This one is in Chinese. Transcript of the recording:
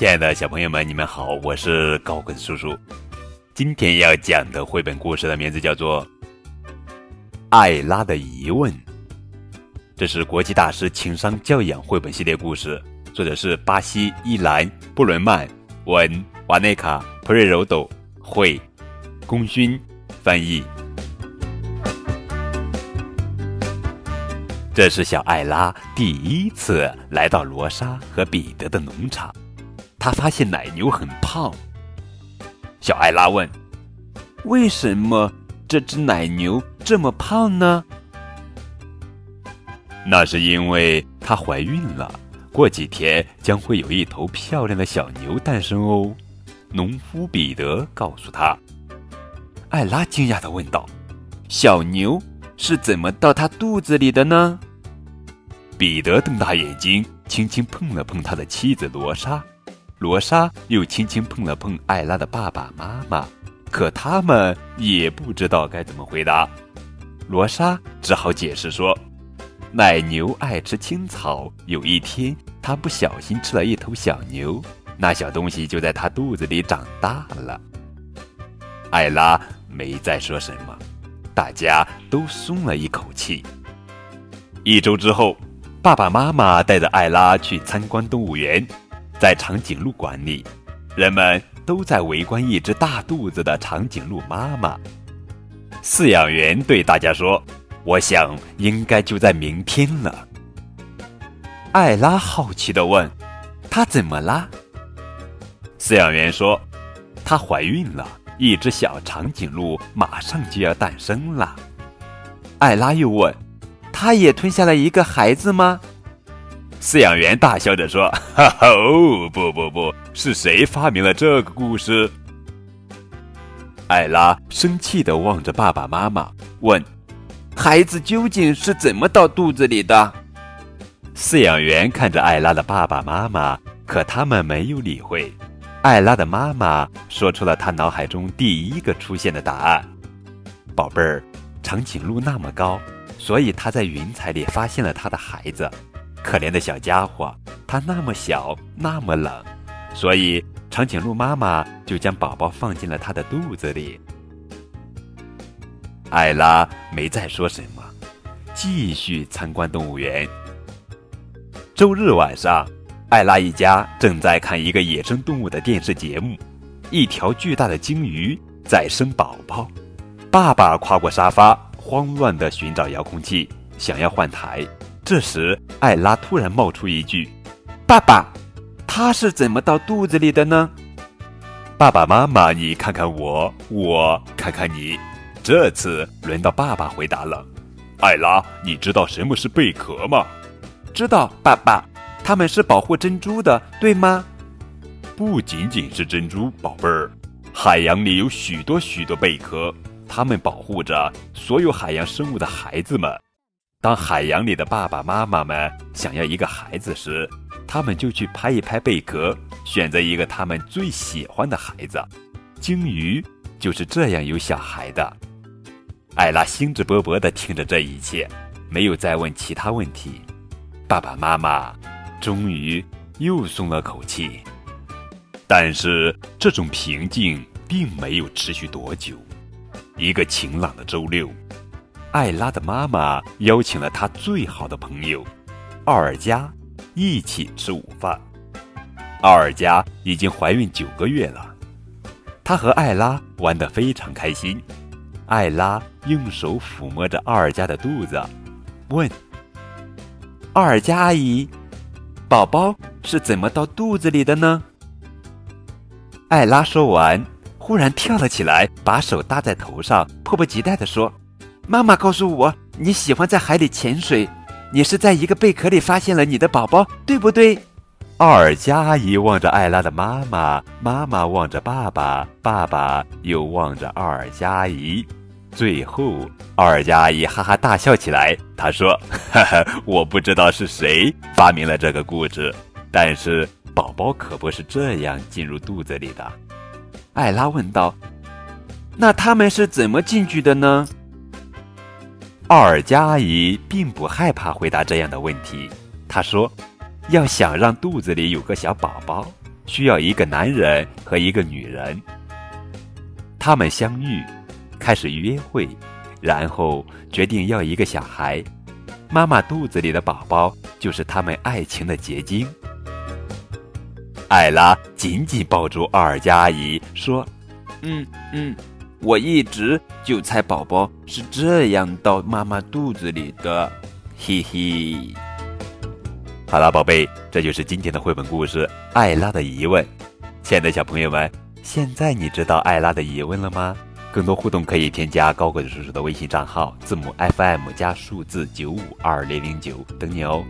亲爱的小朋友们，你们好，我是高跟叔叔。今天要讲的绘本故事的名字叫做《艾拉的疑问》，这是国际大师情商教养绘本系列故事，作者是巴西伊兰布伦曼，文瓦内卡普瑞柔斗，绘功勋翻译。这是小艾拉第一次来到罗莎和彼得的农场。他发现奶牛很胖。小艾拉问：“为什么这只奶牛这么胖呢？”“那是因为它怀孕了，过几天将会有一头漂亮的小牛诞生哦。”农夫彼得告诉他。艾拉惊讶地问道：“小牛是怎么到他肚子里的呢？”彼得瞪大眼睛，轻轻碰了碰他的妻子罗莎。罗莎又轻轻碰了碰艾拉的爸爸妈妈，可他们也不知道该怎么回答。罗莎只好解释说：“奶牛爱吃青草，有一天它不小心吃了一头小牛，那小东西就在它肚子里长大了。”艾拉没再说什么，大家都松了一口气。一周之后，爸爸妈妈带着艾拉去参观动物园。在长颈鹿馆里，人们都在围观一只大肚子的长颈鹿妈妈。饲养员对大家说：“我想应该就在明天了。”艾拉好奇地问：“她怎么啦？”饲养员说：“她怀孕了，一只小长颈鹿马上就要诞生了。”艾拉又问：“她也吞下了一个孩子吗？”饲养员大笑着说：“哈哈，哦，不不不，是谁发明了这个故事？”艾拉生气地望着爸爸妈妈，问：“孩子究竟是怎么到肚子里的？”饲养员看着艾拉的爸爸妈妈，可他们没有理会。艾拉的妈妈说出了她脑海中第一个出现的答案：“宝贝儿，长颈鹿那么高，所以它在云彩里发现了它的孩子。”可怜的小家伙，它那么小，那么冷，所以长颈鹿妈妈就将宝宝放进了它的肚子里。艾拉没再说什么，继续参观动物园。周日晚上，艾拉一家正在看一个野生动物的电视节目，一条巨大的鲸鱼在生宝宝。爸爸跨过沙发，慌乱地寻找遥控器，想要换台。这时，艾拉突然冒出一句：“爸爸，他是怎么到肚子里的呢？”爸爸妈妈，你看看我，我看看你。这次轮到爸爸回答了。艾拉，你知道什么是贝壳吗？知道，爸爸，它们是保护珍珠的，对吗？不仅仅是珍珠，宝贝儿，海洋里有许多许多贝壳，它们保护着所有海洋生物的孩子们。当海洋里的爸爸妈妈们想要一个孩子时，他们就去拍一拍贝壳，选择一个他们最喜欢的孩子。鲸鱼就是这样有小孩的。艾拉兴致勃勃地听着这一切，没有再问其他问题。爸爸妈妈终于又松了口气。但是这种平静并没有持续多久。一个晴朗的周六。艾拉的妈妈邀请了她最好的朋友奥尔加一起吃午饭。奥尔加已经怀孕九个月了，她和艾拉玩得非常开心。艾拉用手抚摸着奥尔加的肚子，问：“奥尔加阿姨，宝宝是怎么到肚子里的呢？”艾拉说完，忽然跳了起来，把手搭在头上，迫不及待地说。妈妈告诉我，你喜欢在海里潜水。你是在一个贝壳里发现了你的宝宝，对不对？奥尔加阿姨望着艾拉的妈妈，妈妈望着爸爸，爸爸又望着奥尔加阿姨。最后，奥尔加阿姨哈哈大笑起来。她说：“哈哈，我不知道是谁发明了这个故事，但是宝宝可不是这样进入肚子里的。”艾拉问道：“那他们是怎么进去的呢？”奥尔加阿姨并不害怕回答这样的问题。她说：“要想让肚子里有个小宝宝，需要一个男人和一个女人。他们相遇，开始约会，然后决定要一个小孩。妈妈肚子里的宝宝就是他们爱情的结晶。艾拉紧紧抱住奥尔加阿姨，说：“嗯嗯，我一直就猜宝宝是这样到妈妈肚子里的，嘿嘿。”好了，宝贝，这就是今天的绘本故事《艾拉的疑问》。亲爱的小朋友们，现在你知道艾拉的疑问了吗？更多互动可以添加高个子叔叔的微信账号，字母 FM 加数字九五二零零九，等你哦。